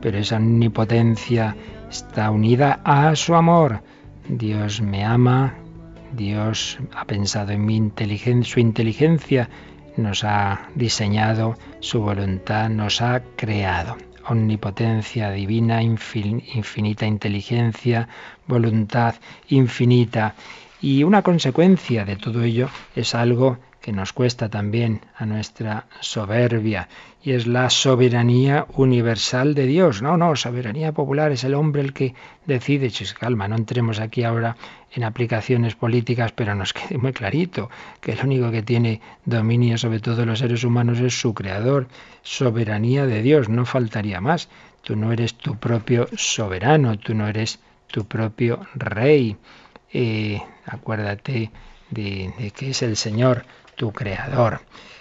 pero esa omnipotencia está unida a su amor. Dios me ama, Dios ha pensado en mi inteligencia, su inteligencia nos ha diseñado, su voluntad nos ha creado. Omnipotencia divina, infin- infinita inteligencia, voluntad infinita. Y una consecuencia de todo ello es algo que nos cuesta también a nuestra soberbia, y es la soberanía universal de Dios. No, no, soberanía popular es el hombre el que decide. Chis, calma, no entremos aquí ahora en aplicaciones políticas, pero nos quede muy clarito que el único que tiene dominio sobre todos los seres humanos es su creador. Soberanía de Dios, no faltaría más. Tú no eres tu propio soberano, tú no eres tu propio rey. Eh, acuérdate de, de que es el Señor tu creador.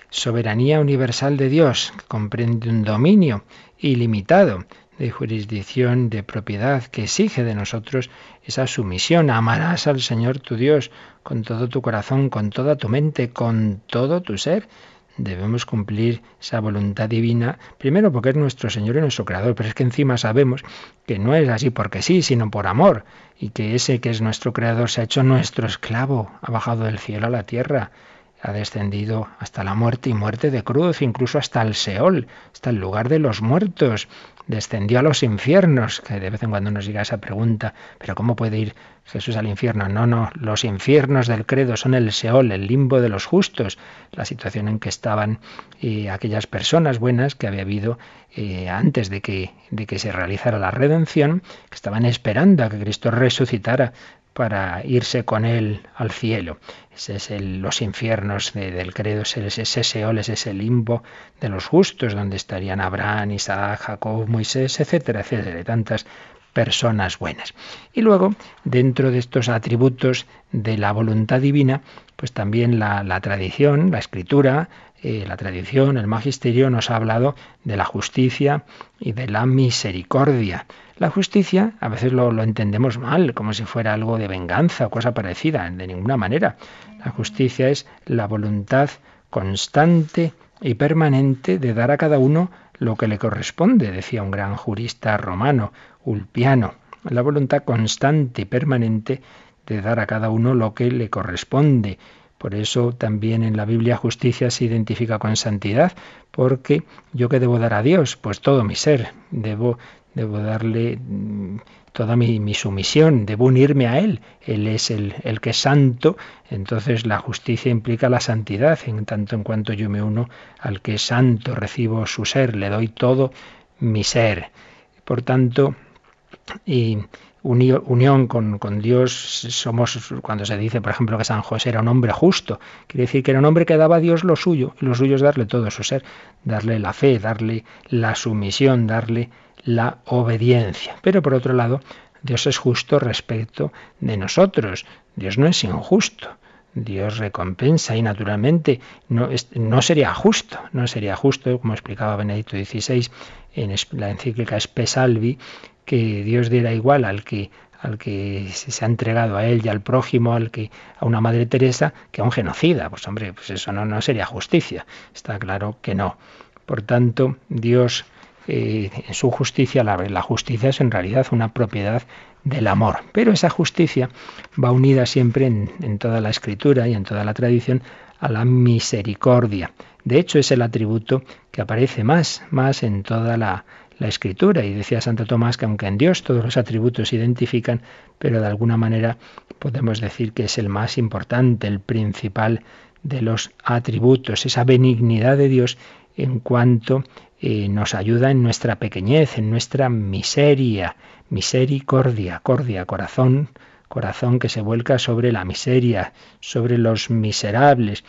Soberanía universal de Dios, que comprende un dominio ilimitado de jurisdicción, de propiedad, que exige de nosotros esa sumisión. Amarás al Señor tu Dios con todo tu corazón, con toda tu mente, con todo tu ser. Debemos cumplir esa voluntad divina, primero porque es nuestro Señor y nuestro Creador, pero es que encima sabemos que no es así porque sí, sino por amor, y que ese que es nuestro Creador se ha hecho nuestro esclavo, ha bajado del cielo a la tierra, ha descendido hasta la muerte y muerte de cruz, incluso hasta el Seol, hasta el lugar de los muertos, descendió a los infiernos, que de vez en cuando nos llega esa pregunta, pero ¿cómo puede ir Jesús al infierno? No, no, los infiernos del credo son el Seol, el limbo de los justos, la situación en que estaban eh, aquellas personas buenas que había habido eh, antes de que, de que se realizara la redención, que estaban esperando a que Cristo resucitara para irse con él al cielo. Ese es el, los infiernos de, del credo, ese es ese Seol, es ese limbo de los justos, donde estarían Abraham, Isaac, Jacob, Moisés, etcétera, etcétera, tantas personas buenas. Y luego, dentro de estos atributos de la voluntad divina, pues también la, la tradición, la escritura, eh, la tradición, el magisterio nos ha hablado de la justicia y de la misericordia. La justicia a veces lo, entendemos mal, como si fuera algo de venganza o cosa parecida, de ninguna manera. La justicia es la voluntad constante y permanente de dar a cada uno lo que le corresponde, decía un gran jurista romano, Ulpiano. La voluntad constante y permanente de dar a cada uno lo que le corresponde. Por eso también en la Biblia justicia se identifica con santidad, porque yo que debo dar a Dios, pues todo mi ser, debo debo darle toda mi, mi, sumisión, debo unirme a Él. Él es el, el, que es santo, entonces la justicia implica la santidad, en tanto en cuanto yo me uno al que es santo, recibo su ser, le doy todo mi ser. Por tanto, y unión con, con, Dios somos, cuando se dice, por ejemplo, que San José era un hombre justo, quiere decir que era un hombre que daba a Dios lo suyo, y lo suyo es darle todo su ser, darle la fe, darle la sumisión, darle la obediencia. Pero por otro lado, Dios es justo respecto de nosotros. Dios no es injusto. Dios recompensa y naturalmente no, no sería justo, no sería justo, como explicaba Benedicto XVI en la encíclica Spesalvi, que Dios diera igual al que al que se ha entregado a él y al prójimo, al que a una madre Teresa, que a un genocida. Pues hombre, pues eso no, no sería justicia. Está claro que no. Por tanto, Dios eh, en su justicia, la, justicia es en realidad una propiedad del amor. Pero esa justicia va unida siempre en, en, toda la escritura y en toda la tradición a la misericordia. De hecho, es el atributo que aparece más, más en toda la, la escritura. Y decía Santo Tomás que aunque en Dios todos los atributos se identifican, pero de alguna manera podemos decir que es el más importante, el principal de los atributos, esa benignidad de Dios en cuanto nos ayuda en nuestra pequeñez, en nuestra miseria, misericordia, cordia, corazón, corazón que se vuelca sobre la miseria, sobre los miserables.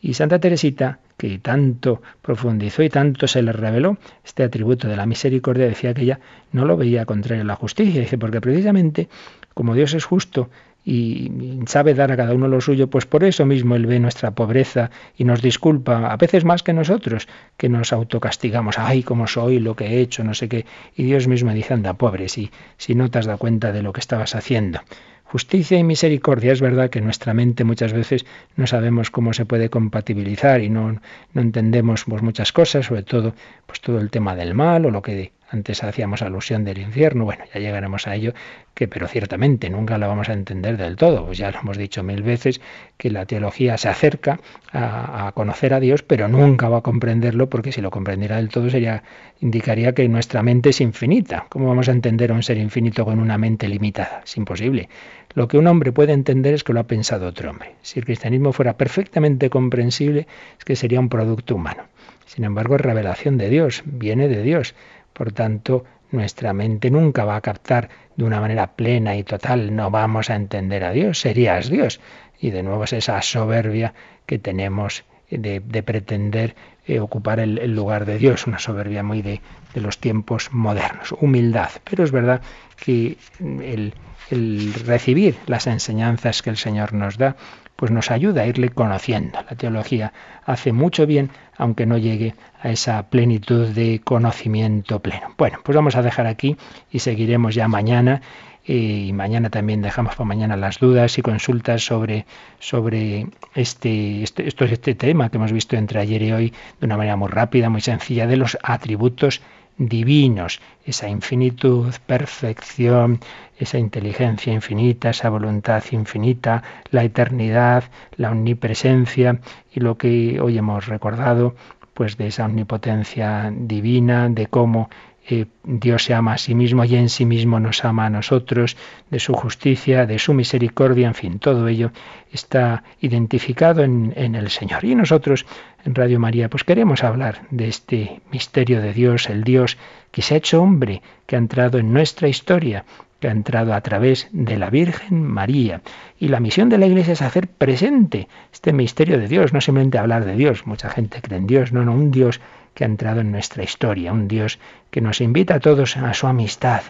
Y Santa Teresita que tanto profundizó y tanto se le reveló este atributo de la misericordia, decía que ella no lo veía contrario a la justicia. Dice, porque precisamente como Dios es justo y sabe dar a cada uno lo suyo, pues por eso mismo Él ve nuestra pobreza y nos disculpa, a veces más que nosotros, que nos autocastigamos, ay, cómo soy, lo que he hecho, no sé qué, y Dios mismo dice, anda, pobre, si, si no te has dado cuenta de lo que estabas haciendo. Justicia y misericordia. Es verdad que nuestra mente muchas veces no sabemos cómo se puede compatibilizar y no, no entendemos pues, muchas cosas, sobre todo pues todo el tema del mal o lo que antes hacíamos alusión del infierno, bueno, ya llegaremos a ello, que pero ciertamente nunca lo vamos a entender del todo. Pues ya lo hemos dicho mil veces que la teología se acerca a, a, conocer a Dios, pero nunca va a comprenderlo, porque si lo comprendiera del todo sería indicaría que nuestra mente es infinita. ¿Cómo vamos a entender a un ser infinito con una mente limitada? Es imposible. Lo que un hombre puede entender es que lo ha pensado otro hombre. Si el cristianismo fuera perfectamente comprensible, es que sería un producto humano. Sin embargo, es revelación de Dios, viene de Dios. Por tanto, nuestra mente nunca va a captar de una manera plena y total, no vamos a entender a Dios, serías Dios. Y de nuevo es esa soberbia que tenemos de, de pretender eh, ocupar el, lugar de Dios, una soberbia muy de, de, los tiempos modernos, humildad. Pero es verdad que el, el recibir las enseñanzas que el Señor nos da, pues nos ayuda a irle conociendo. La teología hace mucho bien, aunque no llegue a esa plenitud de conocimiento pleno. Bueno, pues vamos a dejar aquí y seguiremos ya mañana. Y mañana también dejamos para mañana las dudas y consultas sobre, sobre este, este, este tema que hemos visto entre ayer y hoy de una manera muy rápida, muy sencilla, de los atributos divinos, esa infinitud, perfección, esa inteligencia infinita, esa voluntad infinita, la eternidad, la omnipresencia y lo que hoy hemos recordado, pues de esa omnipotencia divina, de cómo eh, Dios se ama a sí mismo y en sí mismo nos ama a nosotros, de su justicia, de su misericordia, en fin, todo ello está identificado en, en el Señor. Y nosotros en Radio María, pues queremos hablar de este misterio de Dios, el Dios que se ha hecho hombre, que ha entrado en nuestra historia, que ha entrado a través de la Virgen María. Y la misión de la Iglesia es hacer presente este misterio de Dios, no simplemente hablar de Dios, mucha gente cree en Dios, no, no, un Dios que ha entrado en nuestra historia, un Dios que nos invita a todos a su amistad.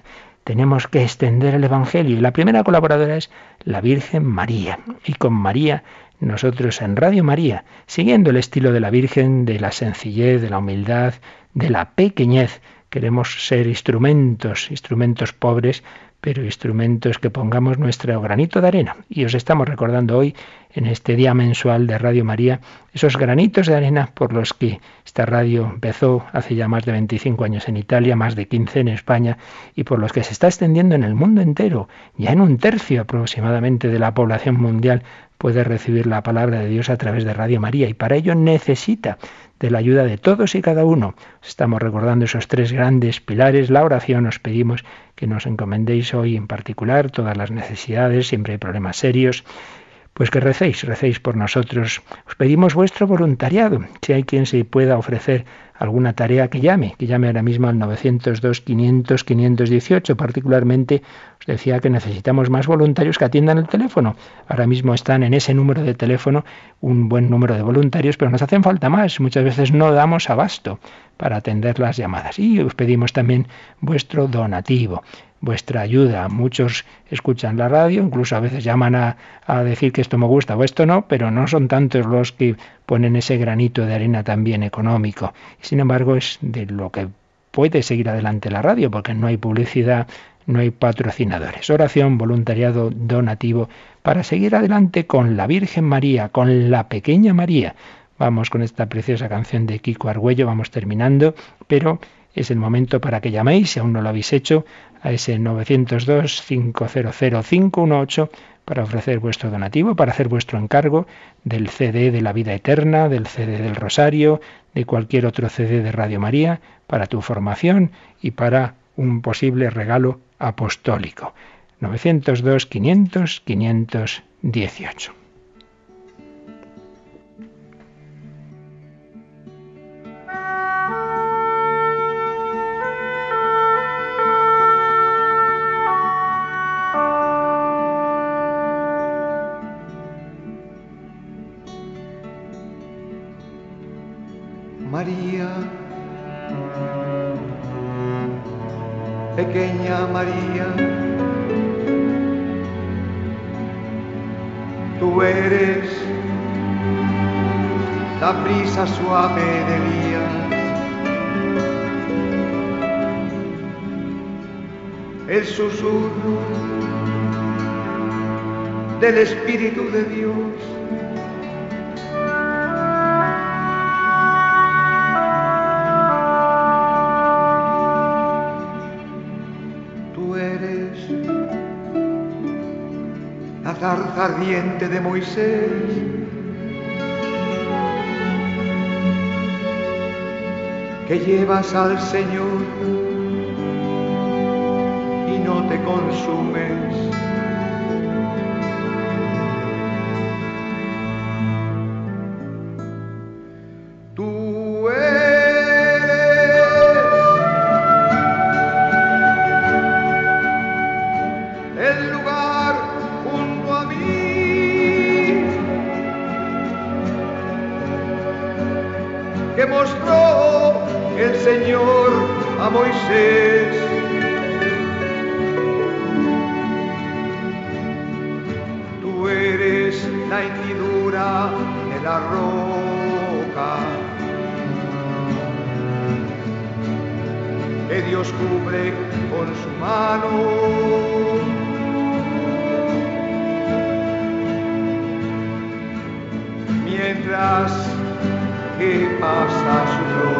Tenemos que extender el Evangelio y la primera colaboradora es la Virgen María. Y con María nosotros en Radio María, siguiendo el estilo de la Virgen, de la sencillez, de la humildad, de la pequeñez, queremos ser instrumentos, instrumentos pobres, pero instrumentos que pongamos nuestro granito de arena. Y os estamos recordando hoy, en este día mensual de Radio María, esos granitos de arena por los que esta radio empezó hace ya más de 25 años en Italia, más de 15 en España, y por los que se está extendiendo en el mundo entero. Ya en un tercio aproximadamente de la población mundial puede recibir la palabra de Dios a través de Radio María, y para ello necesita de la ayuda de todos y cada uno. Estamos recordando esos tres grandes pilares. La oración os pedimos que nos encomendéis hoy en particular todas las necesidades, siempre hay problemas serios. Pues que recéis, recéis por nosotros. Os pedimos vuestro voluntariado. Si hay quien se pueda ofrecer alguna tarea que llame, que llame ahora mismo al 902 500 518. Particularmente os decía que necesitamos más voluntarios que atiendan el teléfono. Ahora mismo están en ese número de teléfono un buen número de voluntarios, pero nos hacen falta más. Muchas veces no damos abasto para atender las llamadas. Y os pedimos también vuestro donativo. Vuestra ayuda. Muchos escuchan la radio, incluso a veces llaman a, a, decir que esto me gusta o esto no, pero no son tantos los que ponen ese granito de arena también económico. Sin embargo, es de lo que puede seguir adelante la radio, porque no hay publicidad, no hay patrocinadores. Oración, voluntariado, donativo, para seguir adelante con la Virgen María, con la pequeña María. Vamos con esta preciosa canción de Kiko Argüello, vamos terminando, pero es el momento para que llaméis, si aún no lo habéis hecho, a ese 902-500-518 para ofrecer vuestro donativo, para hacer vuestro encargo del CD de la vida eterna, del CD del Rosario, de cualquier otro CD de Radio María, para tu formación y para un posible regalo apostólico. 902 500 518. Del Espíritu de Dios. Tú eres la zarza ardiente de Moisés. que llevas al Señor y no te consumes. Mostró el Señor a Moisés. Tú eres la hendidura de la roca que Dios cubre con su mano. Mientras que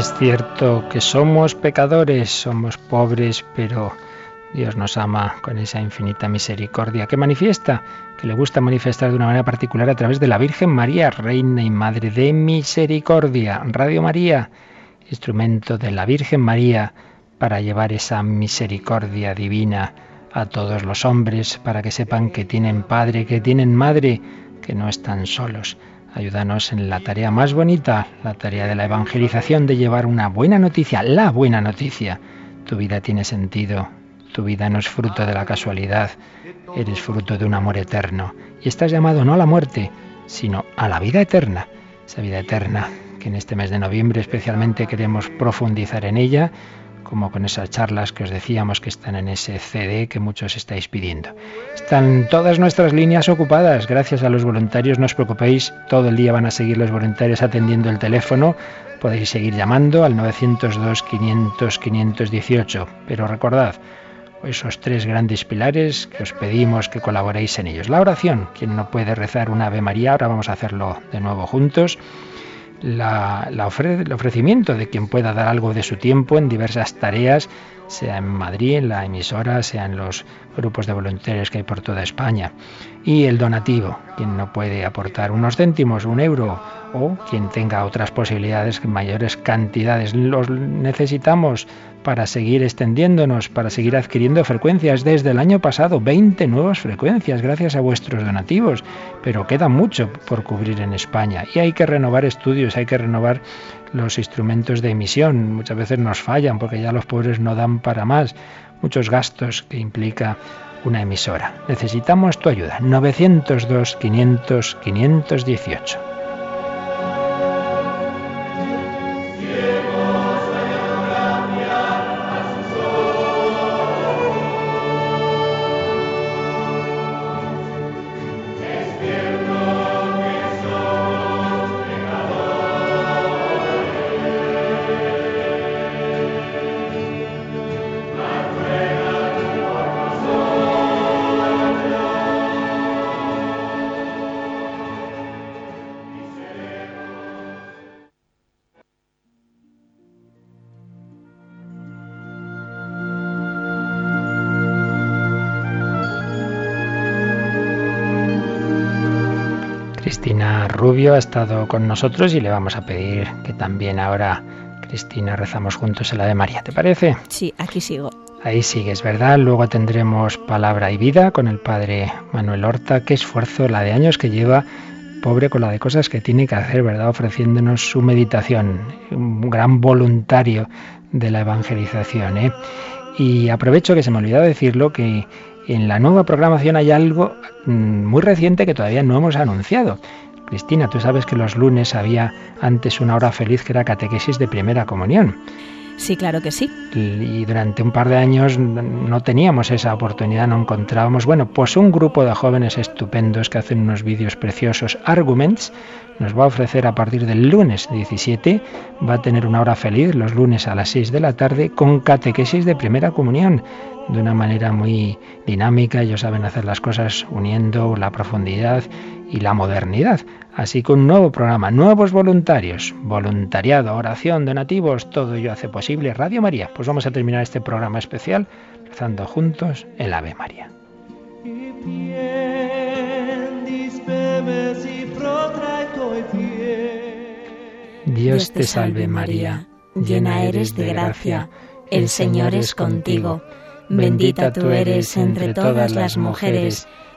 Es cierto que somos pecadores, somos pobres, pero Dios nos ama con esa infinita misericordia que manifiesta, que le gusta manifestar de una manera particular a través de la Virgen María, Reina y Madre de Misericordia. Radio María, instrumento de la Virgen María para llevar esa misericordia divina a todos los hombres, para que sepan que tienen Padre, que tienen Madre, que no están solos. Ayúdanos en la tarea más bonita, la tarea de la evangelización, de llevar una buena noticia, la buena noticia. Tu vida tiene sentido, tu vida no es fruto de la casualidad, eres fruto de un amor eterno. Y estás llamado no a la muerte, sino a la vida eterna. Esa vida eterna que en este mes de noviembre especialmente queremos profundizar en ella, como con esas charlas que os decíamos que están en ese CD que muchos estáis pidiendo. Están todas nuestras líneas ocupadas, gracias a los voluntarios, no os preocupéis, todo el día van a seguir los voluntarios atendiendo el teléfono, podéis seguir llamando al 902 500 518, pero recordad, esos tres grandes pilares que os pedimos que colaboréis en ellos. La oración, quien no puede rezar una Ave María, ahora vamos a hacerlo de nuevo juntos. La, el ofrecimiento de quien pueda dar algo de su tiempo en diversas tareas, sea en Madrid, en la emisora, sea en los grupos de voluntarios que hay por toda España. Y el donativo, quien no puede aportar unos céntimos, un euro, o quien tenga otras posibilidades, mayores cantidades. Los necesitamos para seguir extendiéndonos, para seguir adquiriendo frecuencias. Desde el año pasado, 20 nuevas frecuencias gracias a vuestros donativos, pero queda mucho por cubrir en España y hay que renovar estudios, hay que renovar los instrumentos de emisión. Muchas veces nos fallan porque ya los pobres no dan para más. Muchos gastos que implica una emisora. Necesitamos tu ayuda. 902 500 518. Rubio ha estado con nosotros y le vamos a pedir que también ahora, Cristina, rezamos juntos el de María. ¿Te parece? Sí, aquí sigo. Ahí sigues, ¿verdad? Luego tendremos Palabra y Vida con el padre Manuel Horta. Qué esfuerzo la de años que lleva, pobre con la de cosas que tiene que hacer, ¿verdad? Ofreciéndonos su meditación. Un gran voluntario de la evangelización, ¿eh? Y aprovecho que se me olvidó decirlo que en la nueva programación hay algo mm, muy reciente que todavía no hemos anunciado. Cristina, tú sabes que los lunes había antes una hora feliz que era catequesis de primera comunión. Sí, claro que sí. Y durante un par de años no teníamos esa oportunidad, no encontrábamos. Bueno, pues un grupo de jóvenes estupendos que hacen unos vídeos preciosos, Arguments, nos va a ofrecer a partir del lunes 17, va a tener una hora feliz los lunes a las 6 de la tarde con catequesis de primera comunión de una manera muy dinámica. Ellos saben hacer las cosas uniendo la profundidad y la modernidad. Así que un nuevo programa, nuevos voluntarios, voluntariado, oración, donativos, todo ello hace posible Radio María. Pues vamos a terminar este programa especial rezando juntos el Ave María. Dios te salve María, llena eres de gracia, el Señor es contigo Bendita tú eres entre todas las mujeres,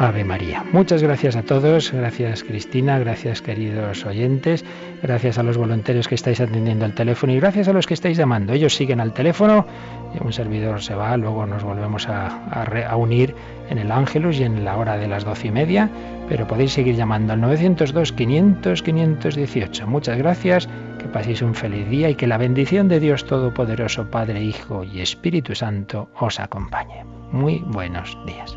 Ave María. Muchas gracias a todos, gracias Cristina, gracias queridos oyentes, gracias a los voluntarios que estáis atendiendo el teléfono y gracias a los que estáis llamando. Ellos siguen al teléfono, un servidor se va, luego nos volvemos a, unir en el Ángelus y en la hora de las doce y media, pero podéis seguir llamando al 902-500-518. Muchas gracias, que paséis un feliz día y que la bendición de Dios Todopoderoso, Padre, Hijo y Espíritu Santo os acompañe. Muy buenos días.